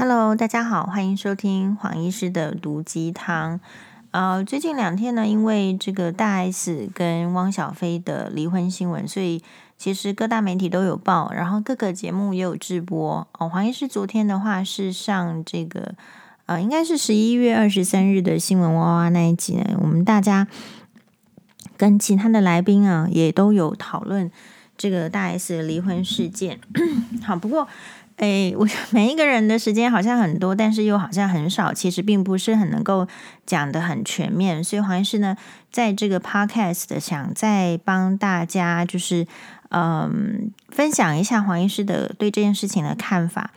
Hello，大家好，欢迎收听黄医师的毒鸡汤。呃，最近两天呢，因为这个大 S 跟汪小菲的离婚新闻，所以其实各大媒体都有报，然后各个节目也有直播。哦，黄医师昨天的话是上这个，呃，应该是十一月二十三日的新闻哇哇那一集呢，我们大家跟其他的来宾啊，也都有讨论这个大 S 的离婚事件。好，不过。哎，我每一个人的时间好像很多，但是又好像很少，其实并不是很能够讲得很全面。所以黄医师呢，在这个 podcast 的想再帮大家就是嗯分享一下黄医师的对这件事情的看法。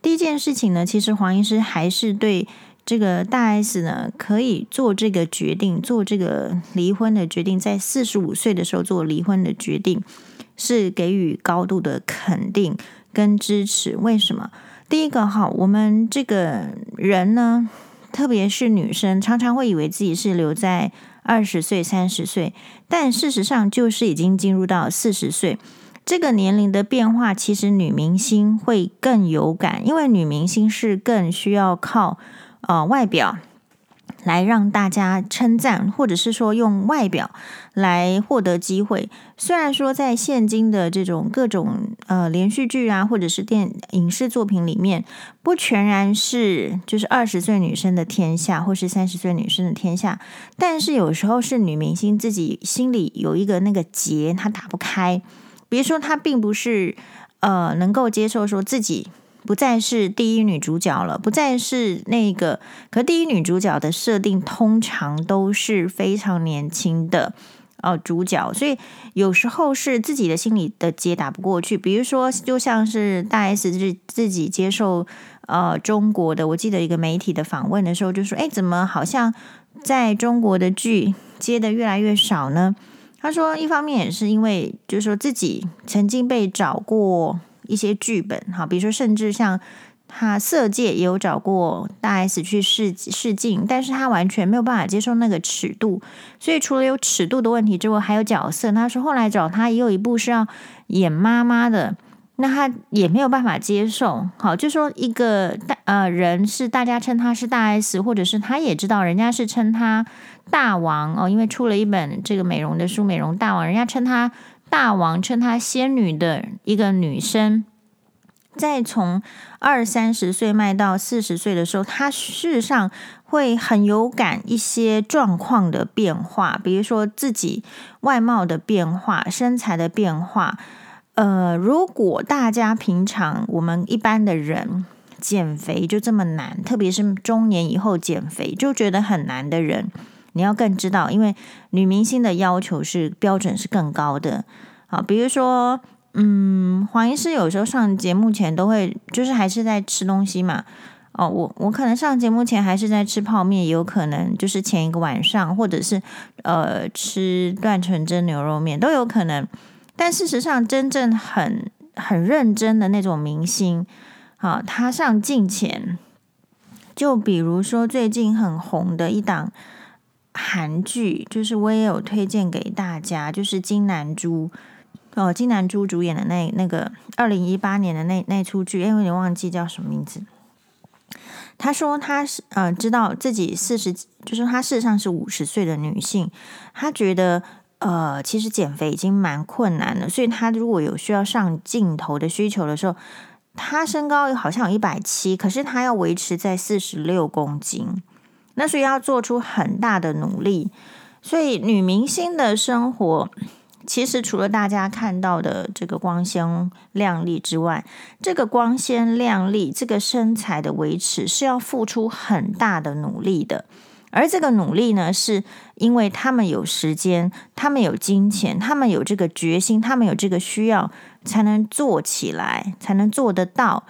第一件事情呢，其实黄医师还是对这个大 S 呢可以做这个决定，做这个离婚的决定，在四十五岁的时候做离婚的决定，是给予高度的肯定。跟支持，为什么？第一个哈，我们这个人呢，特别是女生，常常会以为自己是留在二十岁、三十岁，但事实上就是已经进入到四十岁这个年龄的变化。其实女明星会更有感，因为女明星是更需要靠呃外表。来让大家称赞，或者是说用外表来获得机会。虽然说在现今的这种各种呃连续剧啊，或者是电影视作品里面，不全然是就是二十岁女生的天下，或是三十岁女生的天下，但是有时候是女明星自己心里有一个那个结，她打不开。比如说，她并不是呃能够接受说自己。不再是第一女主角了，不再是那个。可第一女主角的设定通常都是非常年轻的呃主角，所以有时候是自己的心里的结打不过去。比如说，就像是大 S 自自己接受呃中国的，我记得一个媒体的访问的时候，就说：“哎，怎么好像在中国的剧接的越来越少呢？”他说：“一方面也是因为，就是说自己曾经被找过。”一些剧本，哈，比如说，甚至像他《色戒》也有找过大 S 去试试镜，但是他完全没有办法接受那个尺度，所以除了有尺度的问题之外，还有角色。他说后来找他也有一部是要演妈妈的，那他也没有办法接受。好，就说一个大呃人是大家称他是大 S，或者是他也知道人家是称他大王哦，因为出了一本这个美容的书《美容大王》，人家称他。大王称她仙女的一个女生，在从二三十岁迈到四十岁的时候，她事实上会很有感一些状况的变化，比如说自己外貌的变化、身材的变化。呃，如果大家平常我们一般的人减肥就这么难，特别是中年以后减肥就觉得很难的人。你要更知道，因为女明星的要求是标准是更高的。好，比如说，嗯，黄医师有时候上节目前都会，就是还是在吃东西嘛。哦，我我可能上节目前还是在吃泡面，也有可能就是前一个晚上，或者是呃吃断纯真牛肉面都有可能。但事实上，真正很很认真的那种明星，啊，他上镜前，就比如说最近很红的一档。韩剧就是我也有推荐给大家，就是金南珠哦，金南珠主演的那那个二零一八年的那那出剧，因为有点忘记叫什么名字。他说他是呃知道自己四十，就是他事实上是五十岁的女性，他觉得呃其实减肥已经蛮困难了，所以他如果有需要上镜头的需求的时候，他身高好像有一百七，可是他要维持在四十六公斤。那所以要做出很大的努力，所以女明星的生活，其实除了大家看到的这个光鲜亮丽之外，这个光鲜亮丽、这个身材的维持是要付出很大的努力的。而这个努力呢，是因为他们有时间，他们有金钱，他们有这个决心，他们有这个需要，才能做起来，才能做得到。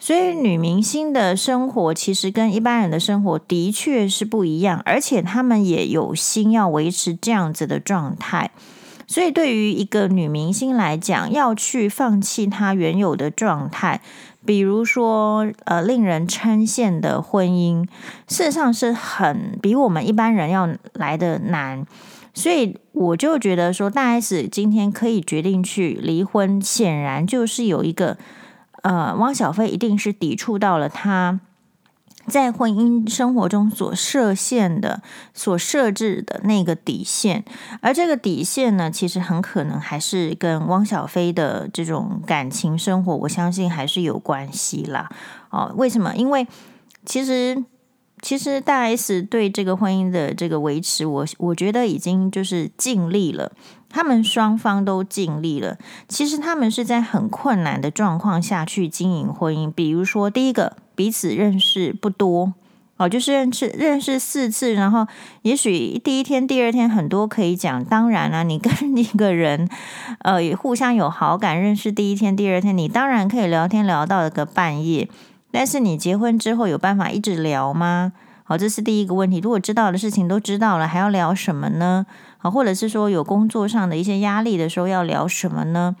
所以，女明星的生活其实跟一般人的生活的确是不一样，而且他们也有心要维持这样子的状态。所以，对于一个女明星来讲，要去放弃她原有的状态，比如说呃令人称羡的婚姻，事实上是很比我们一般人要来的难。所以，我就觉得说，大 S 今天可以决定去离婚，显然就是有一个。呃，汪小菲一定是抵触到了他在婚姻生活中所设限的、所设置的那个底线，而这个底线呢，其实很可能还是跟汪小菲的这种感情生活，我相信还是有关系啦。哦，为什么？因为其实。其实大 S 对这个婚姻的这个维持，我我觉得已经就是尽力了，他们双方都尽力了。其实他们是在很困难的状况下去经营婚姻，比如说第一个彼此认识不多哦，就是认识认识四次，然后也许第一天、第二天很多可以讲。当然了，你跟一个人呃互相有好感，认识第一天、第二天，你当然可以聊天聊到个半夜。但是你结婚之后有办法一直聊吗？好，这是第一个问题。如果知道的事情都知道了，还要聊什么呢？好，或者是说有工作上的一些压力的时候要聊什么呢？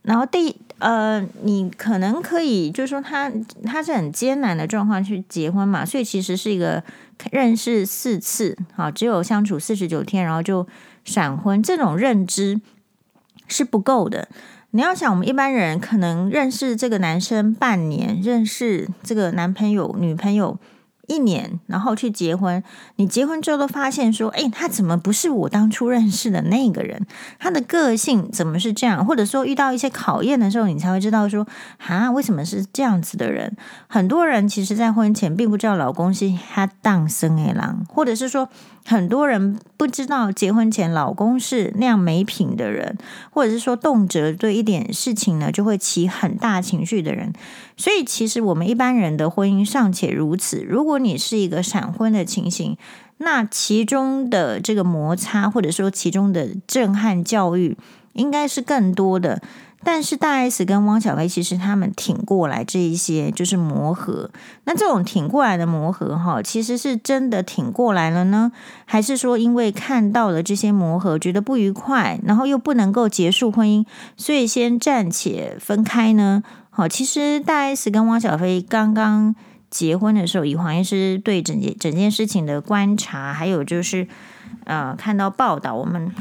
然后第呃，你可能可以就是说他他是很艰难的状况去结婚嘛，所以其实是一个认识四次，好，只有相处四十九天，然后就闪婚，这种认知是不够的。你要想，我们一般人可能认识这个男生半年，认识这个男朋友、女朋友。一年，然后去结婚。你结婚之后都发现说，诶，他怎么不是我当初认识的那个人？他的个性怎么是这样？或者说遇到一些考验的时候，你才会知道说，啊，为什么是这样子的人？很多人其实，在婚前并不知道老公是他当生的郎，或者是说。很多人不知道结婚前老公是那样没品的人，或者是说动辄对一点事情呢就会起很大情绪的人。所以，其实我们一般人的婚姻尚且如此，如果你是一个闪婚的情形，那其中的这个摩擦，或者说其中的震撼教育，应该是更多的。但是大 S 跟汪小菲其实他们挺过来这一些就是磨合，那这种挺过来的磨合哈，其实是真的挺过来了呢，还是说因为看到了这些磨合觉得不愉快，然后又不能够结束婚姻，所以先暂且分开呢？好，其实大 S 跟汪小菲刚刚结婚的时候，以黄医师对整件整件事情的观察，还有就是呃看到报道，我们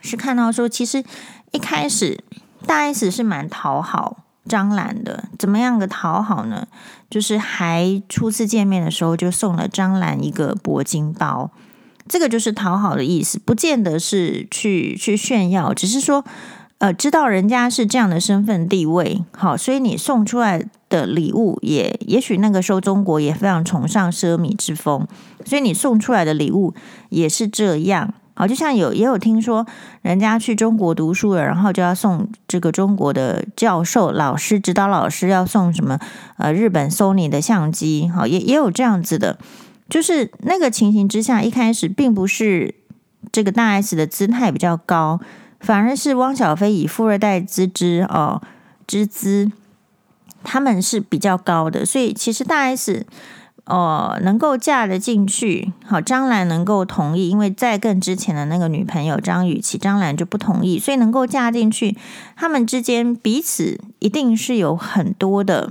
是看到说，其实一开始。大 S 是蛮讨好张兰的，怎么样个讨好呢？就是还初次见面的时候就送了张兰一个铂金包，这个就是讨好的意思，不见得是去去炫耀，只是说呃知道人家是这样的身份地位，好，所以你送出来的礼物也也许那个时候中国也非常崇尚奢靡之风，所以你送出来的礼物也是这样。好，就像有也有听说，人家去中国读书了，然后就要送这个中国的教授、老师、指导老师要送什么？呃，日本 Sony 的相机，好，也也有这样子的。就是那个情形之下，一开始并不是这个大 S 的姿态比较高，反而是汪小菲以富二代之姿哦之姿，他们是比较高的。所以其实大 S。哦，能够嫁得进去，好，张兰能够同意，因为在更之前的那个女朋友张雨绮，张兰就不同意，所以能够嫁进去，他们之间彼此一定是有很多的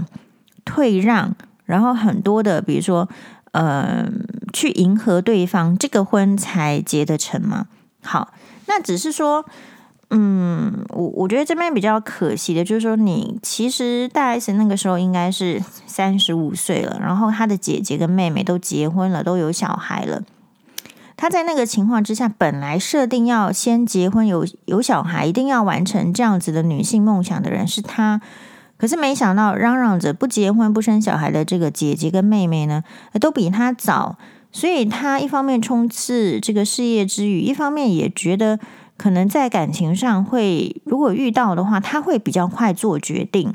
退让，然后很多的，比如说，呃，去迎合对方，这个婚才结得成嘛。好，那只是说。嗯，我我觉得这边比较可惜的就是说，你其实大 S 那个时候应该是三十五岁了，然后她的姐姐跟妹妹都结婚了，都有小孩了。她在那个情况之下，本来设定要先结婚有有小孩，一定要完成这样子的女性梦想的人是她，可是没想到嚷嚷着不结婚不生小孩的这个姐姐跟妹妹呢，都比她早，所以她一方面冲刺这个事业之余，一方面也觉得。可能在感情上会，如果遇到的话，他会比较快做决定。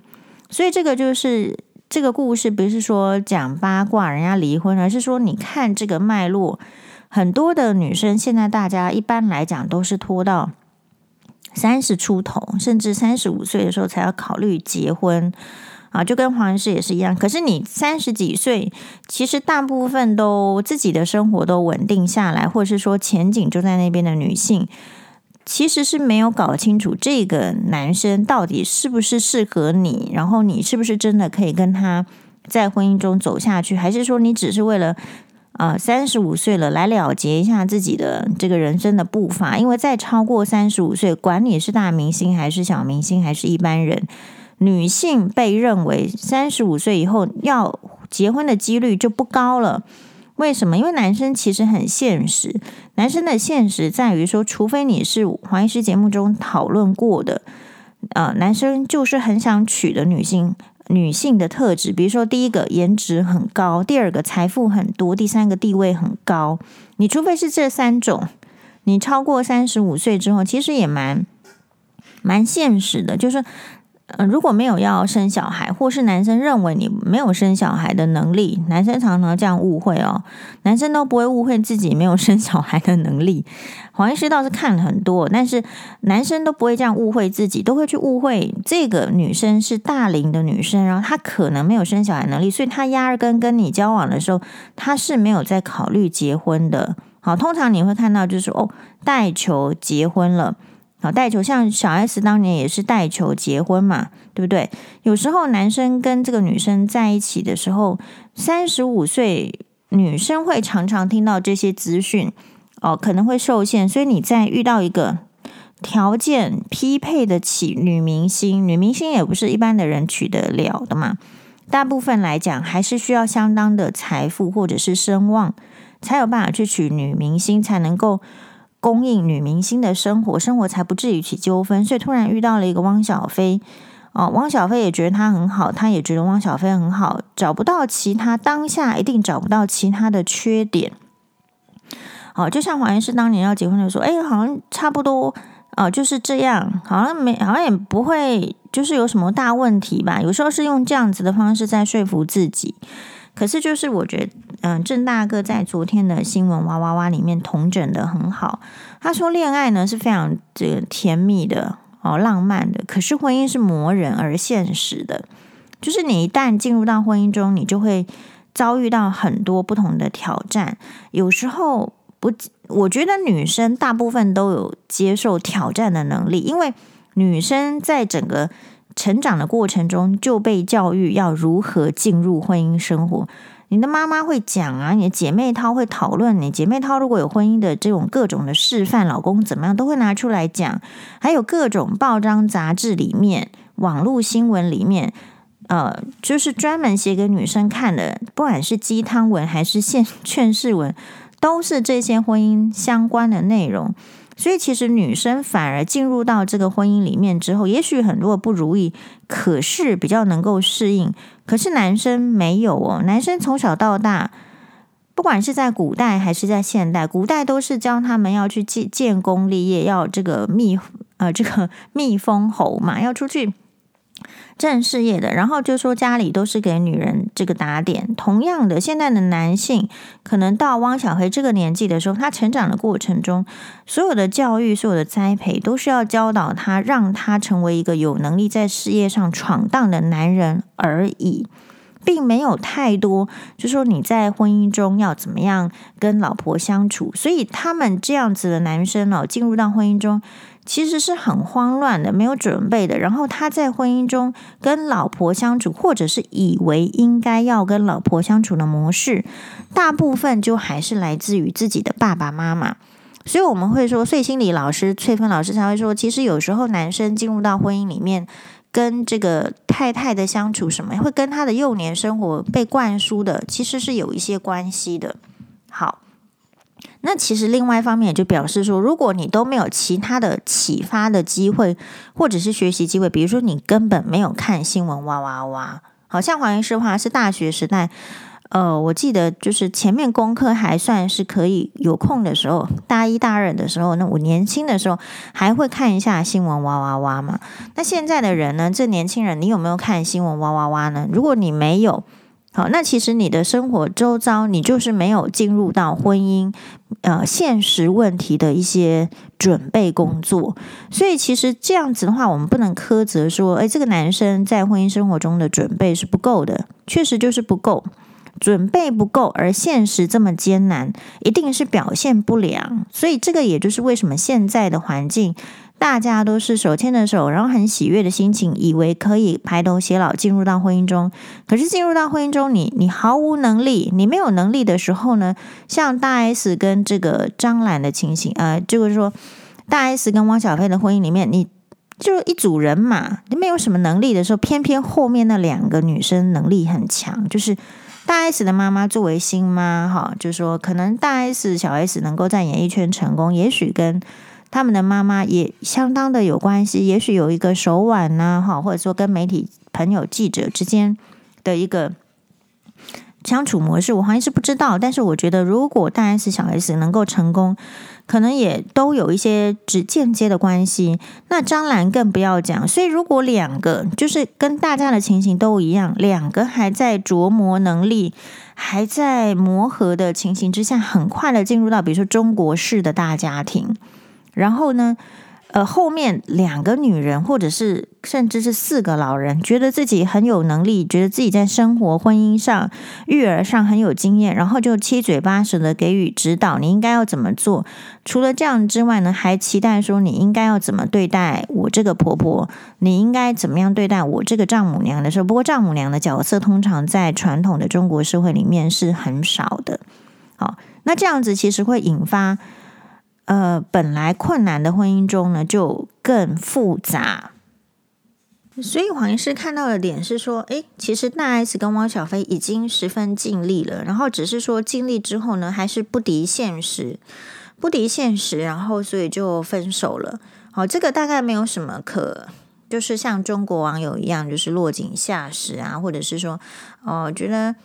所以这个就是这个故事，不是说讲八卦人家离婚，而是说你看这个脉络，很多的女生现在大家一般来讲都是拖到三十出头，甚至三十五岁的时候才要考虑结婚啊，就跟黄医师也是一样。可是你三十几岁，其实大部分都自己的生活都稳定下来，或者是说前景就在那边的女性。其实是没有搞清楚这个男生到底是不是适合你，然后你是不是真的可以跟他在婚姻中走下去，还是说你只是为了啊三十五岁了来了结一下自己的这个人生的步伐？因为再超过三十五岁，管你是大明星还是小明星还是一般人，女性被认为三十五岁以后要结婚的几率就不高了。为什么？因为男生其实很现实，男生的现实在于说，除非你是黄医师节目中讨论过的，呃，男生就是很想娶的女性，女性的特质，比如说第一个颜值很高，第二个财富很多，第三个地位很高。你除非是这三种，你超过三十五岁之后，其实也蛮蛮现实的，就是。呃，如果没有要生小孩，或是男生认为你没有生小孩的能力，男生常常这样误会哦。男生都不会误会自己没有生小孩的能力。黄医师倒是看了很多，但是男生都不会这样误会自己，都会去误会这个女生是大龄的女生，然后她可能没有生小孩能力，所以她压根跟你交往的时候，她是没有在考虑结婚的。好，通常你会看到就是说哦，带球结婚了。好，带球像小 S 当年也是带球结婚嘛，对不对？有时候男生跟这个女生在一起的时候，三十五岁女生会常常听到这些资讯哦，可能会受限。所以你在遇到一个条件匹配得起女明星，女明星也不是一般的人娶得了的嘛。大部分来讲，还是需要相当的财富或者是声望，才有办法去娶女明星，才能够。供应女明星的生活，生活才不至于起纠纷。所以突然遇到了一个汪小菲，哦，汪小菲也觉得他很好，他也觉得汪小菲很好，找不到其他，当下一定找不到其他的缺点。哦，就像黄医师当年要结婚的时候，哎，好像差不多，哦，就是这样，好像没，好像也不会，就是有什么大问题吧。有时候是用这样子的方式在说服自己。可是，就是我觉得，嗯，郑大哥在昨天的新闻哇哇哇里面同整得很好。他说，恋爱呢是非常这个甜蜜的哦，浪漫的。可是婚姻是磨人而现实的，就是你一旦进入到婚姻中，你就会遭遇到很多不同的挑战。有时候不，我觉得女生大部分都有接受挑战的能力，因为女生在整个。成长的过程中就被教育要如何进入婚姻生活，你的妈妈会讲啊，你的姐妹淘会讨论，你姐妹淘如果有婚姻的这种各种的示范，老公怎么样都会拿出来讲，还有各种报章杂志里面、网络新闻里面，呃，就是专门写给女生看的，不管是鸡汤文还是劝 劝世文，都是这些婚姻相关的内容。所以，其实女生反而进入到这个婚姻里面之后，也许很多不如意，可是比较能够适应。可是男生没有哦，男生从小到大，不管是在古代还是在现代，古代都是教他们要去建建功立业，要这个密呃这个蜜封侯嘛，要出去。正事业的，然后就说家里都是给女人这个打点。同样的，现在的男性可能到汪小菲这个年纪的时候，他成长的过程中，所有的教育、所有的栽培，都是要教导他，让他成为一个有能力在事业上闯荡的男人而已，并没有太多，就说你在婚姻中要怎么样跟老婆相处。所以他们这样子的男生哦，进入到婚姻中。其实是很慌乱的，没有准备的。然后他在婚姻中跟老婆相处，或者是以为应该要跟老婆相处的模式，大部分就还是来自于自己的爸爸妈妈。所以我们会说，所以心理老师翠芬老师才会说，其实有时候男生进入到婚姻里面，跟这个太太的相处什么，会跟他的幼年生活被灌输的，其实是有一些关系的。好。那其实另外一方面也就表示说，如果你都没有其他的启发的机会，或者是学习机会，比如说你根本没有看新闻哇哇哇，好像黄医师话是大学时代，呃，我记得就是前面功课还算是可以，有空的时候，大一大二的时候，那我年轻的时候还会看一下新闻哇哇哇嘛。那现在的人呢，这年轻人，你有没有看新闻哇哇哇呢？如果你没有，好，那其实你的生活周遭，你就是没有进入到婚姻，呃，现实问题的一些准备工作。所以其实这样子的话，我们不能苛责说，诶，这个男生在婚姻生活中的准备是不够的，确实就是不够，准备不够，而现实这么艰难，一定是表现不良。所以这个也就是为什么现在的环境。大家都是手牵着手，然后很喜悦的心情，以为可以白头偕老，进入到婚姻中。可是进入到婚姻中，你你毫无能力，你没有能力的时候呢？像大 S 跟这个张兰的情形，呃，就是说大 S 跟汪小菲的婚姻里面，你就一组人嘛，你没有什么能力的时候，偏偏后面那两个女生能力很强，就是大 S 的妈妈作为新妈，哈，就说可能大 S 小 S 能够在演艺圈成功，也许跟他们的妈妈也相当的有关系，也许有一个手腕呢，哈，或者说跟媒体朋友记者之间的一个。相处模式，我好像是不知道，但是我觉得，如果大 S 小 S 能够成功，可能也都有一些只间接的关系。那张兰更不要讲。所以，如果两个就是跟大家的情形都一样，两个还在琢磨能力，还在磨合的情形之下，很快的进入到比如说中国式的大家庭，然后呢，呃，后面两个女人，或者是甚至是四个老人，觉得自己很有能力，觉得自己在生活、婚姻上、育儿上很有经验，然后就七嘴八舌的给予指导，你应该要怎么做？除了这样之外呢，还期待说你应该要怎么对待我这个婆婆？你应该怎么样对待我这个丈母娘的时候？不过丈母娘的角色通常在传统的中国社会里面是很少的。好，那这样子其实会引发。呃，本来困难的婚姻中呢，就更复杂。所以黄医师看到的点是说，诶，其实大 S 跟汪小菲已经十分尽力了，然后只是说尽力之后呢，还是不敌现实，不敌现实，然后所以就分手了。好，这个大概没有什么可，就是像中国网友一样，就是落井下石啊，或者是说，哦，觉得。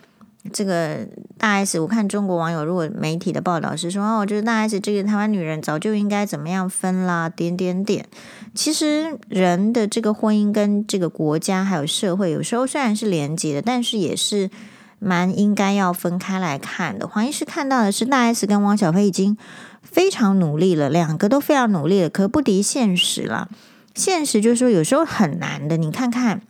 这个大 S，我看中国网友如果媒体的报道是说，哦，就是大 S 这个台湾女人早就应该怎么样分啦，点点点。其实人的这个婚姻跟这个国家还有社会，有时候虽然是连接的，但是也是蛮应该要分开来看的。黄医师看到的是大 S 跟汪小菲已经非常努力了，两个都非常努力了，可不敌现实了。现实就是说有时候很难的，你看看。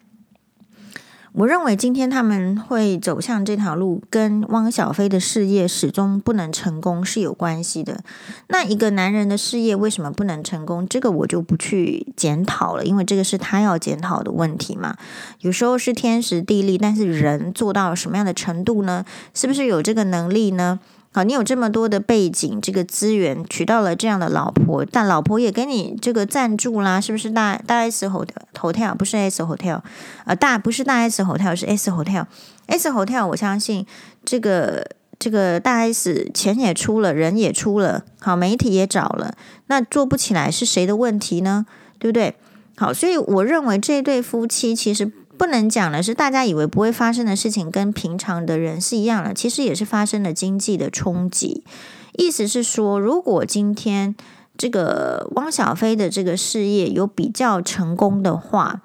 我认为今天他们会走向这条路，跟汪小菲的事业始终不能成功是有关系的。那一个男人的事业为什么不能成功？这个我就不去检讨了，因为这个是他要检讨的问题嘛。有时候是天时地利，但是人做到什么样的程度呢？是不是有这个能力呢？好，你有这么多的背景，这个资源娶到了这样的老婆，但老婆也给你这个赞助啦，是不是大大 S Hotel 不是 S Hotel，呃，大不是大 S Hotel 是 S Hotel，S Hotel 我相信这个这个大 S 钱也出了，人也出了，好，媒体也找了，那做不起来是谁的问题呢？对不对？好，所以我认为这对夫妻其实。不能讲的是，大家以为不会发生的事情，跟平常的人是一样的，其实也是发生了经济的冲击。意思是说，如果今天这个汪小菲的这个事业有比较成功的话，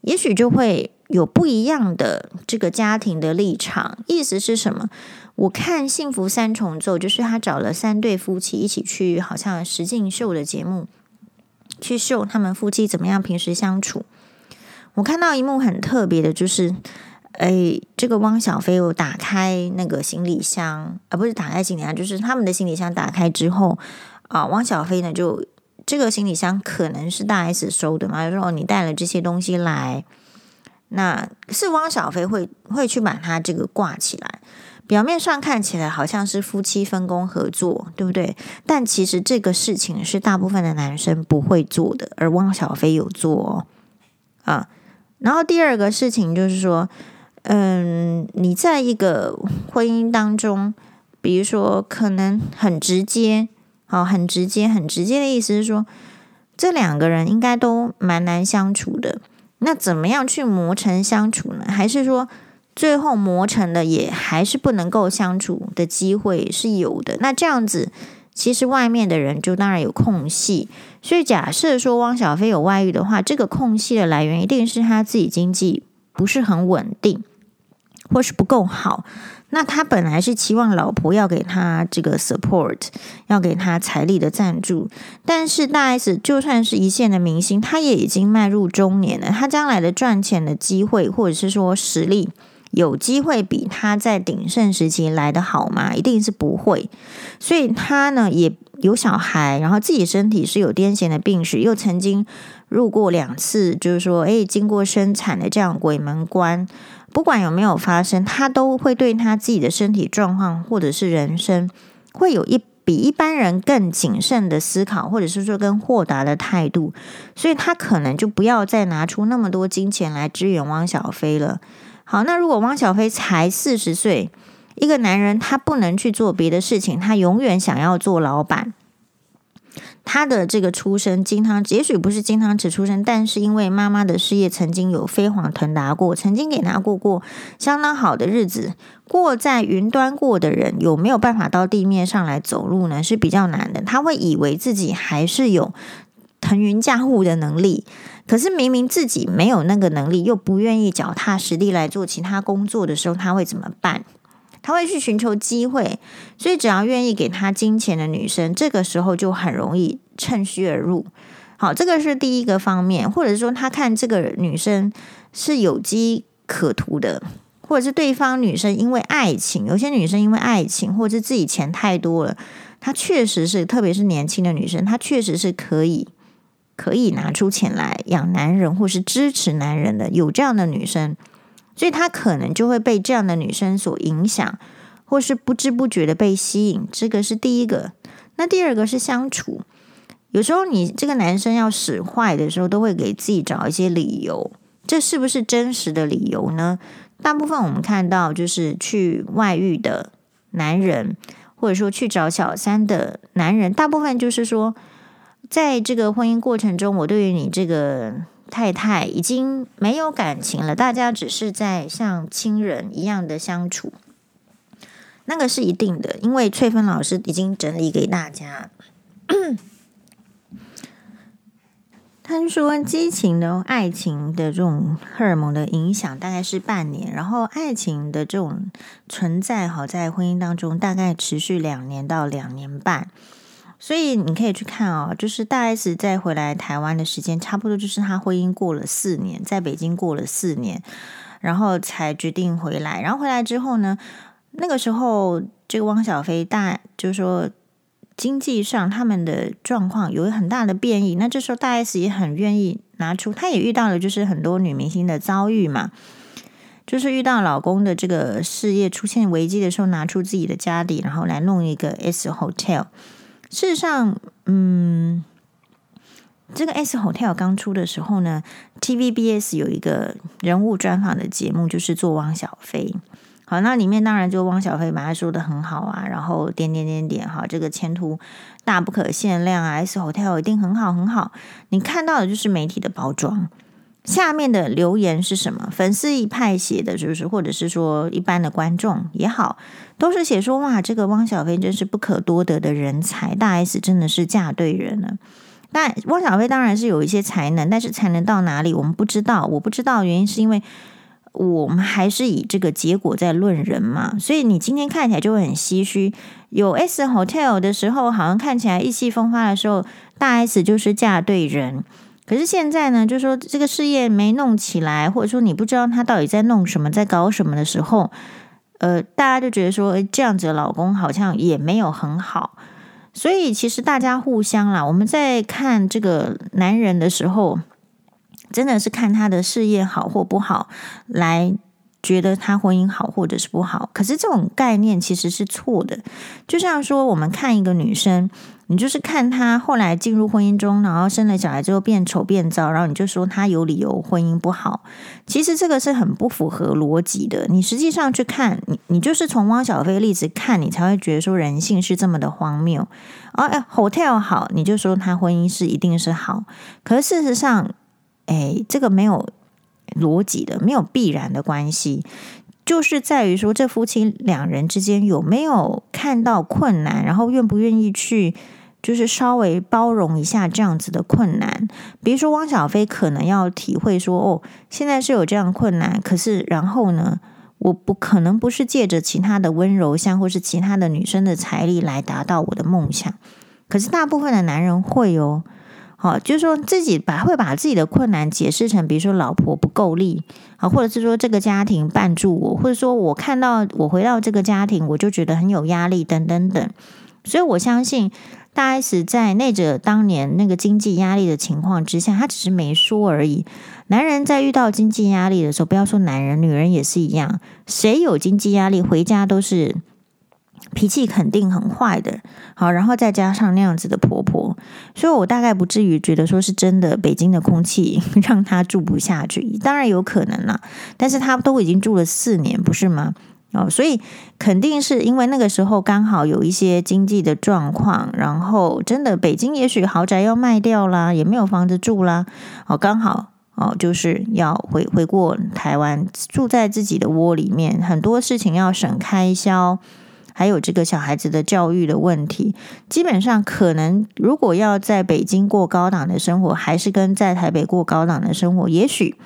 也许就会有不一样的这个家庭的立场。意思是什么？我看《幸福三重奏》，就是他找了三对夫妻一起去，好像实境秀的节目，去秀他们夫妻怎么样平时相处。我看到一幕很特别的，就是，哎，这个汪小菲有打开那个行李箱，而、不是打开行李箱，就是他们的行李箱打开之后，啊，汪小菲呢就这个行李箱可能是大 S 收的嘛，就说你带了这些东西来，那是汪小菲会会去把它这个挂起来，表面上看起来好像是夫妻分工合作，对不对？但其实这个事情是大部分的男生不会做的，而汪小菲有做哦，啊。然后第二个事情就是说，嗯，你在一个婚姻当中，比如说可能很直接，好，很直接，很直接的意思是说，这两个人应该都蛮难相处的。那怎么样去磨成相处呢？还是说最后磨成了也还是不能够相处的机会是有的？那这样子。其实外面的人就当然有空隙，所以假设说汪小菲有外遇的话，这个空隙的来源一定是他自己经济不是很稳定，或是不够好。那他本来是期望老婆要给他这个 support，要给他财力的赞助，但是大 S 就算是一线的明星，他也已经迈入中年了，他将来的赚钱的机会或者是说实力。有机会比他在鼎盛时期来得好吗？一定是不会。所以他呢也有小孩，然后自己身体是有癫痫的病史，又曾经入过两次，就是说，诶，经过生产的这样鬼门关。不管有没有发生，他都会对他自己的身体状况或者是人生会有一比一般人更谨慎的思考，或者是说更豁达的态度，所以他可能就不要再拿出那么多金钱来支援汪小菲了。好，那如果汪小菲才四十岁，一个男人他不能去做别的事情，他永远想要做老板。他的这个出身金汤，也许不是金汤匙出身，但是因为妈妈的事业曾经有飞黄腾达过，曾经给他过过相当好的日子。过在云端过的人有没有办法到地面上来走路呢？是比较难的。他会以为自己还是有腾云驾雾的能力，可是明明自己没有那个能力，又不愿意脚踏实地来做其他工作的时候，他会怎么办？他会去寻求机会，所以只要愿意给他金钱的女生，这个时候就很容易趁虚而入。好，这个是第一个方面，或者说他看这个女生是有机可图的，或者是对方女生因为爱情，有些女生因为爱情，或者是自己钱太多了，她确实是，特别是年轻的女生，她确实是可以可以拿出钱来养男人，或是支持男人的，有这样的女生。所以他可能就会被这样的女生所影响，或是不知不觉的被吸引。这个是第一个。那第二个是相处。有时候你这个男生要使坏的时候，都会给自己找一些理由。这是不是真实的理由呢？大部分我们看到就是去外遇的男人，或者说去找小三的男人，大部分就是说，在这个婚姻过程中，我对于你这个。太太已经没有感情了，大家只是在像亲人一样的相处，那个是一定的，因为翠芬老师已经整理给大家。他说，激情的爱情的这种荷尔蒙的影响大概是半年，然后爱情的这种存在，好在婚姻当中大概持续两年到两年半。所以你可以去看哦，就是大 S 再回来台湾的时间，差不多就是她婚姻过了四年，在北京过了四年，然后才决定回来。然后回来之后呢，那个时候这个汪小菲大就是说经济上他们的状况有很大的变异。那这时候大 S 也很愿意拿出，她也遇到了就是很多女明星的遭遇嘛，就是遇到老公的这个事业出现危机的时候，拿出自己的家底，然后来弄一个 S Hotel。事实上，嗯，这个 S Hotel 刚出的时候呢，TVBS 有一个人物专访的节目，就是做汪小菲。好，那里面当然就汪小菲把他说的很好啊，然后点点点点，哈，这个前途大不可限量啊，S Hotel 一定很好很好。你看到的就是媒体的包装。下面的留言是什么？粉丝一派写的，就是或者是说一般的观众也好，都是写说哇，这个汪小菲真是不可多得的人才，大 S 真的是嫁对人了。但汪小菲当然是有一些才能，但是才能到哪里我们不知道。我不知道原因是因为我们还是以这个结果在论人嘛，所以你今天看起来就会很唏嘘。有 S Hotel 的时候，好像看起来意气风发的时候，大 S 就是嫁对人。可是现在呢，就是说这个事业没弄起来，或者说你不知道他到底在弄什么，在搞什么的时候，呃，大家就觉得说，这样子的老公好像也没有很好。所以其实大家互相啦，我们在看这个男人的时候，真的是看他的事业好或不好，来觉得他婚姻好或者是不好。可是这种概念其实是错的。就像说，我们看一个女生。你就是看他后来进入婚姻中，然后生了小孩之后变丑变糟，然后你就说他有理由婚姻不好。其实这个是很不符合逻辑的。你实际上去看，你你就是从汪小菲例子看，你才会觉得说人性是这么的荒谬。哦，哎，hotel 好，你就说他婚姻是一定是好。可是事实上，哎，这个没有逻辑的，没有必然的关系。就是在于说，这夫妻两人之间有没有看到困难，然后愿不愿意去。就是稍微包容一下这样子的困难，比如说汪小菲可能要体会说，哦，现在是有这样困难，可是然后呢，我不可能不是借着其他的温柔乡或是其他的女生的财力来达到我的梦想，可是大部分的男人会哦，好，就是说自己把会把自己的困难解释成，比如说老婆不够力啊，或者是说这个家庭绊住我，或者说我看到我回到这个家庭我就觉得很有压力，等等等，所以我相信。大 S 在那者当年那个经济压力的情况之下，他只是没说而已。男人在遇到经济压力的时候，不要说男人，女人也是一样。谁有经济压力，回家都是脾气肯定很坏的，好，然后再加上那样子的婆婆，所以我大概不至于觉得说是真的北京的空气 让她住不下去，当然有可能啦，但是她都已经住了四年，不是吗？哦，所以肯定是因为那个时候刚好有一些经济的状况，然后真的北京也许豪宅要卖掉啦，也没有房子住啦，哦，刚好。哦，就是要回回过台湾，住在自己的窝里面，很多事情要省开销，还有这个小孩子的教育的问题，基本上可能如果要在北京过高档的生活，还是跟在台北过高档的生活，也许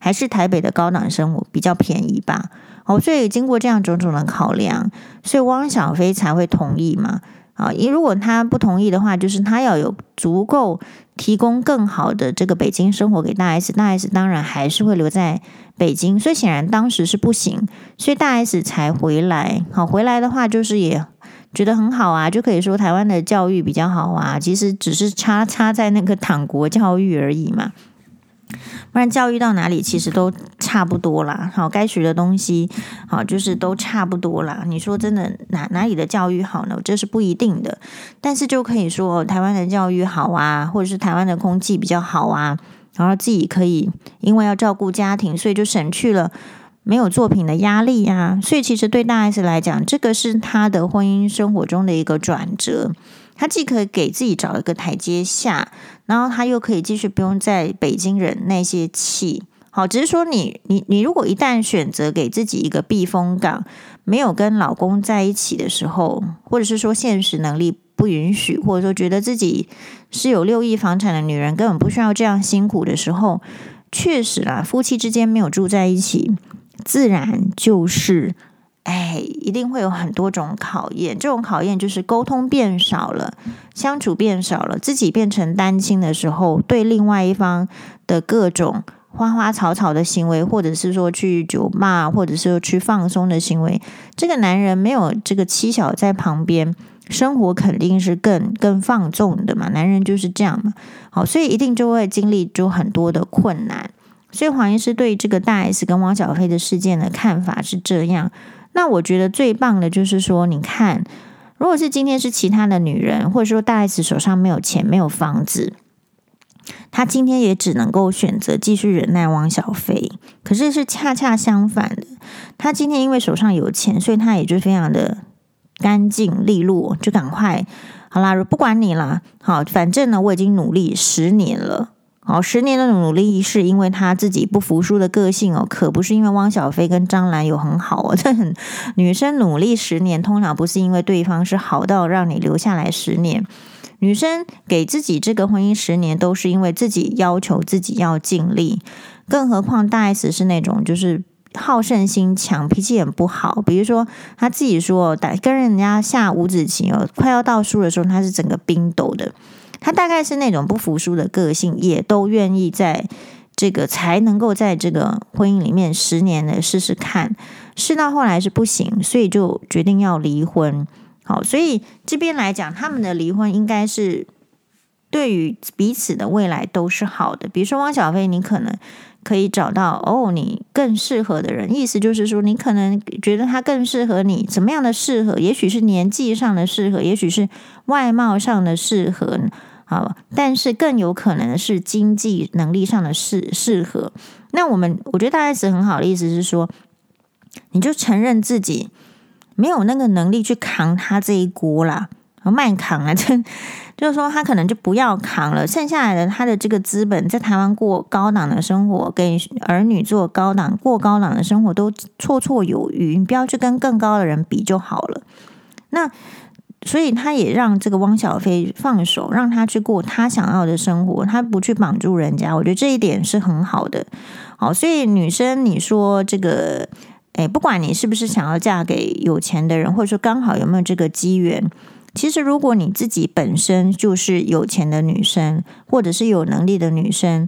还是台北的高档生活比较便宜吧。哦，所以经过这样种种的考量，所以汪小菲才会同意嘛。啊，因如果他不同意的话，就是他要有足够提供更好的这个北京生活给大 S，大 S 当然还是会留在北京，所以显然当时是不行，所以大 S 才回来。好，回来的话就是也觉得很好啊，就可以说台湾的教育比较好啊，其实只是差差在那个 党国教育而已嘛。不然教育到哪里其实都差不多啦，好，该学的东西，好，就是都差不多啦。你说真的哪哪里的教育好呢？这是不一定的，但是就可以说台湾的教育好啊，或者是台湾的空气比较好啊，然后自己可以因为要照顾家庭，所以就省去了没有作品的压力呀。所以其实对大 S 来讲，这个是他的婚姻生活中的一个转折。他既可以给自己找一个台阶下，然后他又可以继续不用在北京忍那些气。好，只是说你你你如果一旦选择给自己一个避风港，没有跟老公在一起的时候，或者是说现实能力不允许，或者说觉得自己是有六亿房产的女人，根本不需要这样辛苦的时候，确实啦，夫妻之间没有住在一起，自然就是。哎，一定会有很多种考验。这种考验就是沟通变少了，相处变少了，自己变成单亲的时候，对另外一方的各种花花草草的行为，或者是说去酒吧，或者是去放松的行为，这个男人没有这个妻小在旁边，生活肯定是更更放纵的嘛。男人就是这样嘛。好，所以一定就会经历就很多的困难。所以黄医师对这个大 S 跟汪小菲的事件的看法是这样。那我觉得最棒的就是说，你看，如果是今天是其他的女人，或者说大 S 手上没有钱、没有房子，她今天也只能够选择继续忍耐汪小菲。可是是恰恰相反的，她今天因为手上有钱，所以她也就非常的干净利落，就赶快好啦，不管你啦，好，反正呢，我已经努力十年了。好，十年的努力是因为他自己不服输的个性哦，可不是因为汪小菲跟张兰有很好哦。这很女生努力十年，通常不是因为对方是好到让你留下来十年。女生给自己这个婚姻十年，都是因为自己要求自己要尽力。更何况大 S 是那种就是好胜心强，脾气也不好。比如说他自己说，打跟人家下五子棋哦，快要到输的时候，他是整个冰斗的。他大概是那种不服输的个性，也都愿意在这个才能够在这个婚姻里面十年的试试看，试到后来是不行，所以就决定要离婚。好，所以这边来讲，他们的离婚应该是对于彼此的未来都是好的。比如说汪小菲，你可能可以找到哦，你更适合的人，意思就是说，你可能觉得他更适合你，怎么样的适合？也许是年纪上的适合，也许是外貌上的适合。好，但是更有可能的是经济能力上的适适合。那我们我觉得大概是很好的意思是说，你就承认自己没有那个能力去扛他这一锅啦，慢扛啊，就就是说他可能就不要扛了，剩下来的他的这个资本在台湾过高档的生活，给儿女做高档过高档的生活都绰绰有余，你不要去跟更高的人比就好了。那。所以他也让这个汪小菲放手，让他去过他想要的生活，他不去绑住人家。我觉得这一点是很好的。好，所以女生，你说这个，诶，不管你是不是想要嫁给有钱的人，或者说刚好有没有这个机缘，其实如果你自己本身就是有钱的女生，或者是有能力的女生，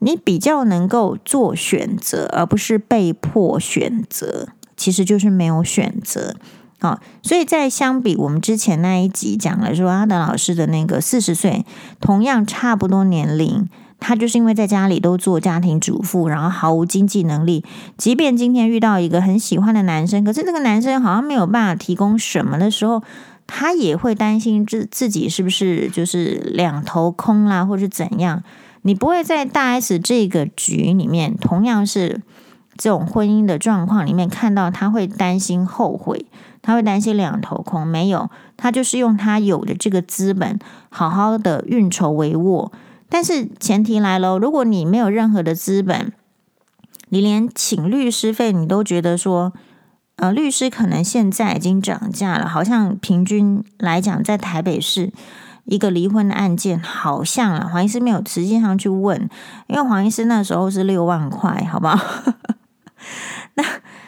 你比较能够做选择，而不是被迫选择，其实就是没有选择。好，所以在相比我们之前那一集讲了说阿德老师的那个四十岁，同样差不多年龄，她就是因为在家里都做家庭主妇，然后毫无经济能力。即便今天遇到一个很喜欢的男生，可是这个男生好像没有办法提供什么的时候，他也会担心自自己是不是就是两头空啦，或是怎样。你不会在大 S 这个局里面，同样是这种婚姻的状况里面看到他会担心后悔，他会担心两头空。没有，他就是用他有的这个资本，好好的运筹帷幄。但是前提来喽，如果你没有任何的资本，你连请律师费你都觉得说，呃，律师可能现在已经涨价了，好像平均来讲在台北市。一个离婚的案件，好像啊，黄医师没有实际上去问，因为黄医师那时候是六万块，好不好？那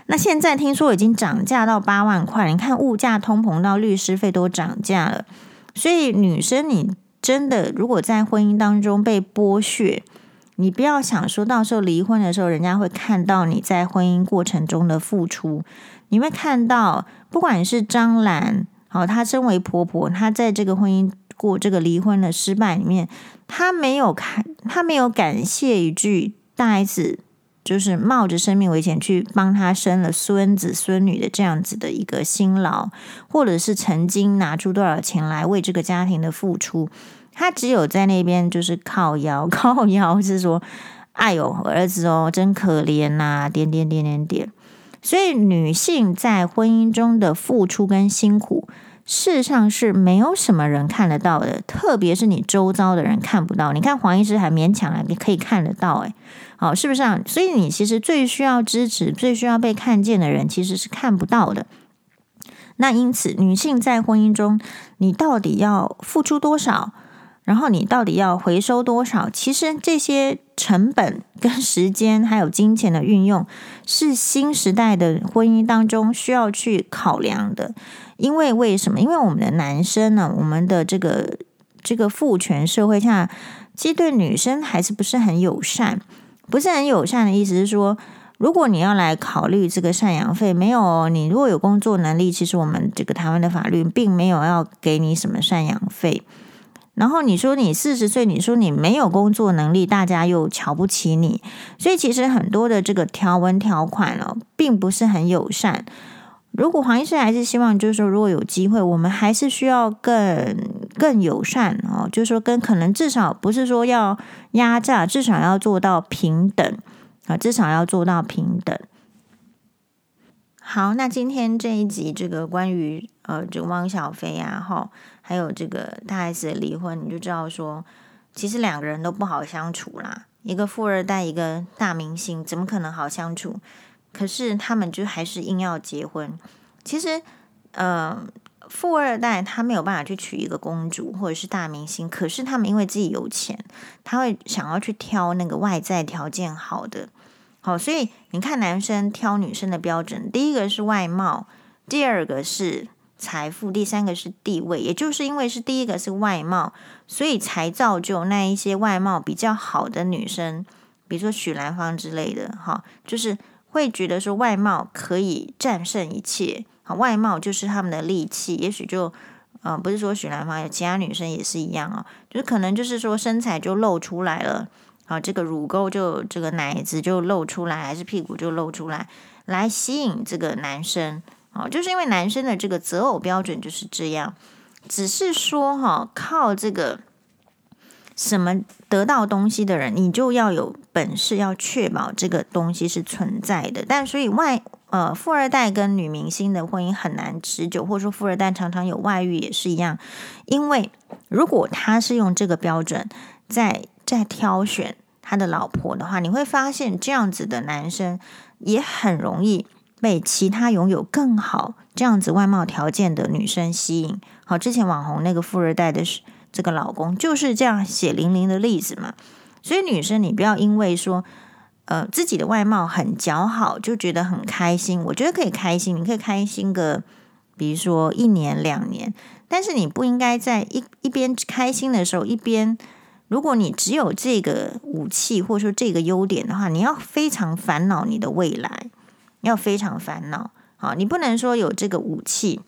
那现在听说已经涨价到八万块，你看物价通膨到律师费都涨价了，所以女生你真的如果在婚姻当中被剥削，你不要想说到时候离婚的时候，人家会看到你在婚姻过程中的付出，你会看到，不管是张兰，好，她身为婆婆，她在这个婚姻。过这个离婚的失败里面，她没有看，她没有感谢一句大 S，就是冒着生命危险去帮他生了孙子孙女的这样子的一个辛劳，或者是曾经拿出多少钱来为这个家庭的付出，他只有在那边就是靠腰 靠腰，是说，哎呦，儿子哦，真可怜呐、点点点点点。所以女性在婚姻中的付出跟辛苦。事实上是没有什么人看得到的，特别是你周遭的人看不到。你看黄医师还勉强还可以看得到，诶，好，是不是啊？所以你其实最需要支持、最需要被看见的人，其实是看不到的。那因此，女性在婚姻中，你到底要付出多少？然后你到底要回收多少？其实这些成本跟时间还有金钱的运用，是新时代的婚姻当中需要去考量的。因为为什么？因为我们的男生呢，我们的这个这个父权社会下，其实对女生还是不是很友善。不是很友善的意思是说，如果你要来考虑这个赡养费，没有你如果有工作能力，其实我们这个台湾的法律并没有要给你什么赡养费。然后你说你四十岁，你说你没有工作能力，大家又瞧不起你，所以其实很多的这个条文条款哦，并不是很友善。如果黄医师还是希望，就是说，如果有机会，我们还是需要更更友善哦，就是说，跟可能至少不是说要压榨，至少要做到平等啊，至少要做到平等。好，那今天这一集这个关于呃这个汪小菲啊，哈，还有这个大 S 的离婚，你就知道说，其实两个人都不好相处啦，一个富二代，一个大明星，怎么可能好相处？可是他们就还是硬要结婚。其实，呃，富二代他没有办法去娶一个公主或者是大明星。可是他们因为自己有钱，他会想要去挑那个外在条件好的。好，所以你看男生挑女生的标准，第一个是外貌，第二个是财富，第三个是地位。也就是因为是第一个是外貌，所以才造就那一些外貌比较好的女生，比如说许兰芳之类的。哈，就是。会觉得说外貌可以战胜一切，好，外貌就是他们的利器。也许就，呃，不是说许兰芳，有其他女生也是一样啊，就是可能就是说身材就露出来了，好，这个乳沟就这个奶子就露出来，还是屁股就露出来，来吸引这个男生，好，就是因为男生的这个择偶标准就是这样，只是说哈，靠这个。什么得到东西的人，你就要有本事，要确保这个东西是存在的。但所以外呃，富二代跟女明星的婚姻很难持久，或者说富二代常常有外遇也是一样。因为如果他是用这个标准在在挑选他的老婆的话，你会发现这样子的男生也很容易被其他拥有更好这样子外貌条件的女生吸引。好，之前网红那个富二代的。这个老公就是这样血淋淋的例子嘛，所以女生你不要因为说，呃，自己的外貌很姣好就觉得很开心。我觉得可以开心，你可以开心个，比如说一年两年，但是你不应该在一一边开心的时候，一边如果你只有这个武器或者说这个优点的话，你要非常烦恼你的未来，要非常烦恼。好，你不能说有这个武器。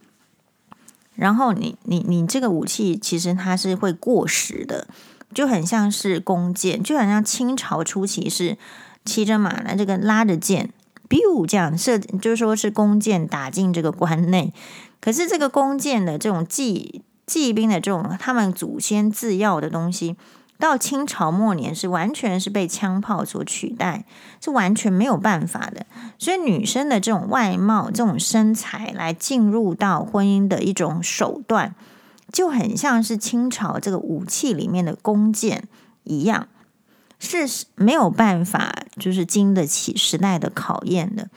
然后你你你这个武器其实它是会过时的，就很像是弓箭，就好像清朝初期是骑着马来这个拉着箭，biu 这样射，就是说是弓箭打进这个关内。可是这个弓箭的这种骑骑兵的这种他们祖先制药的东西，到清朝末年是完全是被枪炮所取代，是完全没有办法的。所以女生的这种外貌、这种身材来进入到婚姻的一种手段。就很像是清朝这个武器里面的弓箭一样，是没有办法就是经得起时代的考验的。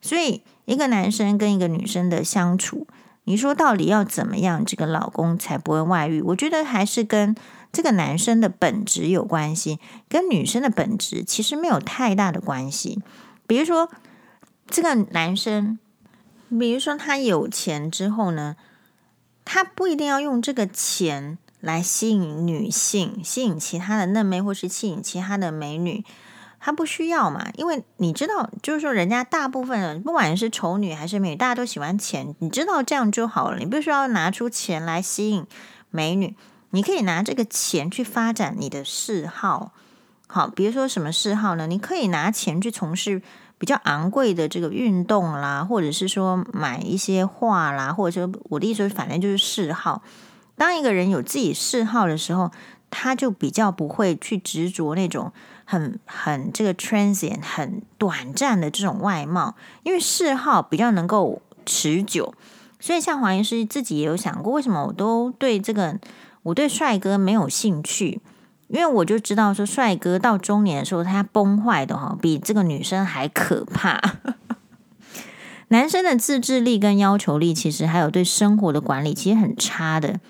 所以，一个男生跟一个女生的相处，你说到底要怎么样，这个老公才不会外遇？我觉得还是跟这个男生的本质有关系，跟女生的本质其实没有太大的关系。比如说，这个男生，比如说他有钱之后呢，他不一定要用这个钱来吸引女性，吸引其他的嫩妹，或是吸引其他的美女，他不需要嘛？因为你知道，就是说，人家大部分人，不管是丑女还是美女，大家都喜欢钱，你知道这样就好了。你不需要拿出钱来吸引美女，你可以拿这个钱去发展你的嗜好。好，比如说什么嗜好呢？你可以拿钱去从事。比较昂贵的这个运动啦，或者是说买一些画啦，或者说我的意思说，反正就是嗜好。当一个人有自己嗜好的时候，他就比较不会去执着那种很很这个 transient 很短暂的这种外貌，因为嗜好比较能够持久。所以像黄医师自己也有想过，为什么我都对这个我对帅哥没有兴趣？因为我就知道说，帅哥到中年的时候，他崩坏的哈，比这个女生还可怕。男生的自制力跟要求力，其实还有对生活的管理，其实很差的。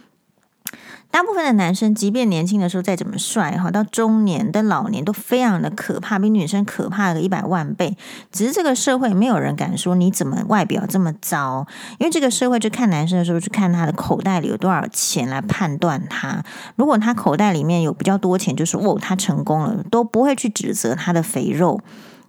大部分的男生，即便年轻的时候再怎么帅哈，到中年的老年都非常的可怕，比女生可怕个一百万倍。只是这个社会没有人敢说你怎么外表这么糟，因为这个社会就看男生的时候，就看他的口袋里有多少钱来判断他。如果他口袋里面有比较多钱，就是哦，他成功了，都不会去指责他的肥肉。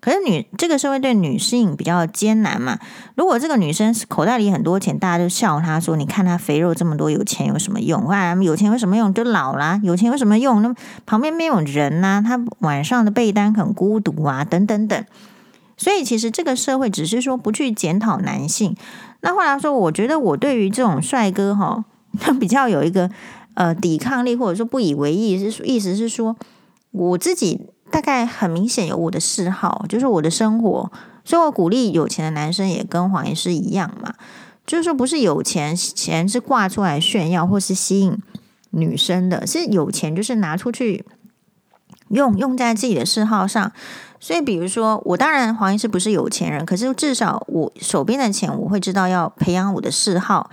可是女这个社会对女性比较艰难嘛。如果这个女生口袋里很多钱，大家就笑她说：“你看她肥肉这么多，有钱有什么用？啊，有钱有什么用？就老啦。有钱有什么用？那旁边没有人呐、她晚上的被单很孤独啊，等等等。所以其实这个社会只是说不去检讨男性。那后来说，我觉得我对于这种帅哥哈，他比较有一个呃抵抗力，或者说不以为意，是意思是说我自己。大概很明显有我的嗜好，就是我的生活，所以我鼓励有钱的男生也跟黄医师一样嘛，就是说不是有钱，钱是挂出来炫耀或是吸引女生的，是有钱就是拿出去用，用在自己的嗜好上。所以比如说我当然黄医师不是有钱人，可是至少我手边的钱我会知道要培养我的嗜好，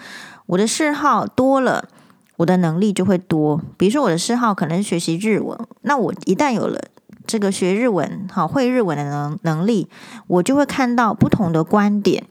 我的嗜好多了，我的能力就会多。比如说我的嗜好可能是学习日文，那我一旦有了。这个学日文，好会日文的能能力，我就会看到不同的观点，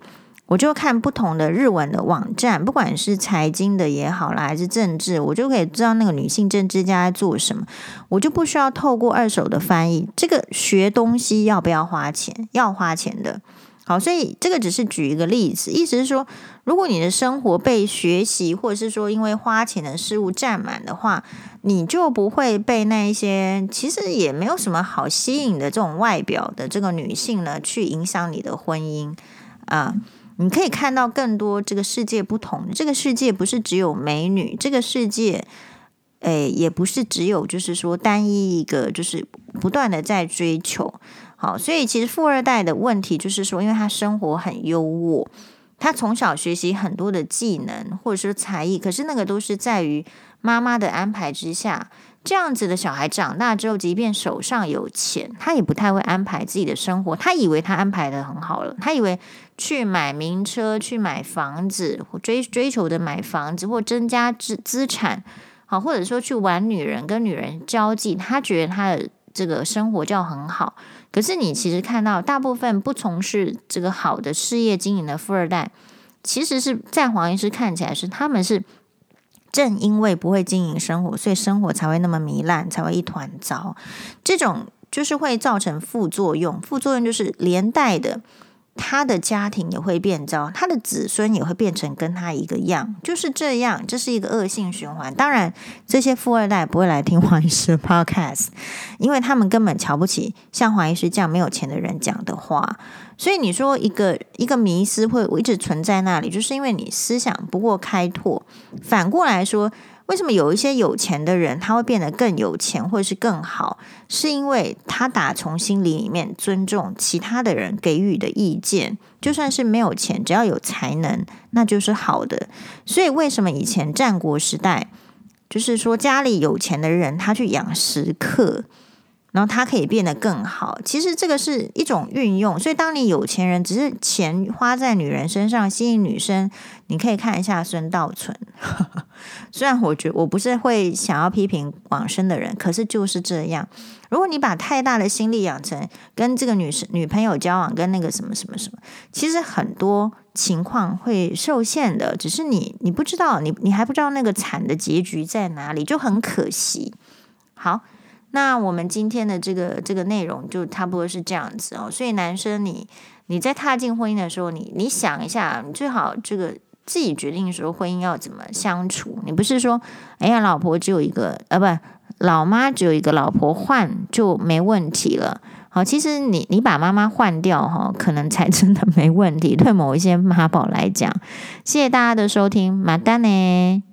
我就看不同的日文的网站，不管是财经的也好啦，还是政治，我就可以知道那个女性政治家在做什么，我就不需要透过二手的翻译。这个学东西要不要花钱？要花钱的。好，所以这个只是举一个例子，意思是说，如果你的生活被学习或者是说因为花钱的事物占满的话，你就不会被那一些其实也没有什么好吸引的这种外表的这个女性呢，去影响你的婚姻啊。你可以看到更多这个世界不同，这个世界不是只有美女，这个世界，诶，也不是只有就是说单一一个，就是不断的在追求。好，所以其实富二代的问题就是说，因为他生活很优渥，他从小学习很多的技能或者说才艺，可是那个都是在于妈妈的安排之下。这样子的小孩长大之后，即便手上有钱，他也不太会安排自己的生活。他以为他安排得很好了，他以为去买名车、去买房子，追追求的买房子或增加资资产，好，或者说去玩女人、跟女人交际，他觉得他的这个生活叫很好。可是你其实看到，大部分不从事这个好的事业经营的富二代，其实是在黄医师看起来是他们是正因为不会经营生活，所以生活才会那么糜烂，才会一团糟。这种就是会造成副作用，副作用就是连带的，他的家庭也会变糟，他的子孙也会变成跟他一个样，就是这样，这是一个恶性循环。当然，这些富二代不会来听黄医师 podcast，因为他们根本瞧不起像黄医师这样没有钱的人讲的话。所以你说一个一个迷思会一直存在那里，就是因为你思想不够开拓。反过来说。为什么有一些有钱的人他会变得更有钱，或者是更好？是因为他打从心里里面尊重其他的人给予的意见，就算是没有钱，只要有才能，那就是好的。所以为什么以前战国时代，就是说家里有钱的人，他去养食客。然后他可以变得更好，其实这个是一种运用。所以当你有钱人只是钱花在女人身上吸引女生，你可以看一下孙道存。虽然我觉我不是会想要批评往生的人，可是就是这样。如果你把太大的心力养成跟这个女生女朋友交往，跟那个什么什么什么，其实很多情况会受限的。只是你你不知道，你你还不知道那个惨的结局在哪里，就很可惜。好。那我们今天的这个这个内容就差不多是这样子哦。所以男生你，你在踏进婚姻的时候，你你想一下，你最好这个自己决定说婚姻要怎么相处。你不是说，哎呀，老婆只有一个，呃，不，老妈只有一个老婆换就没问题了。好，其实你你把妈妈换掉哈，可能才真的没问题。对某一些妈宝来讲，谢谢大家的收听，马丹呢。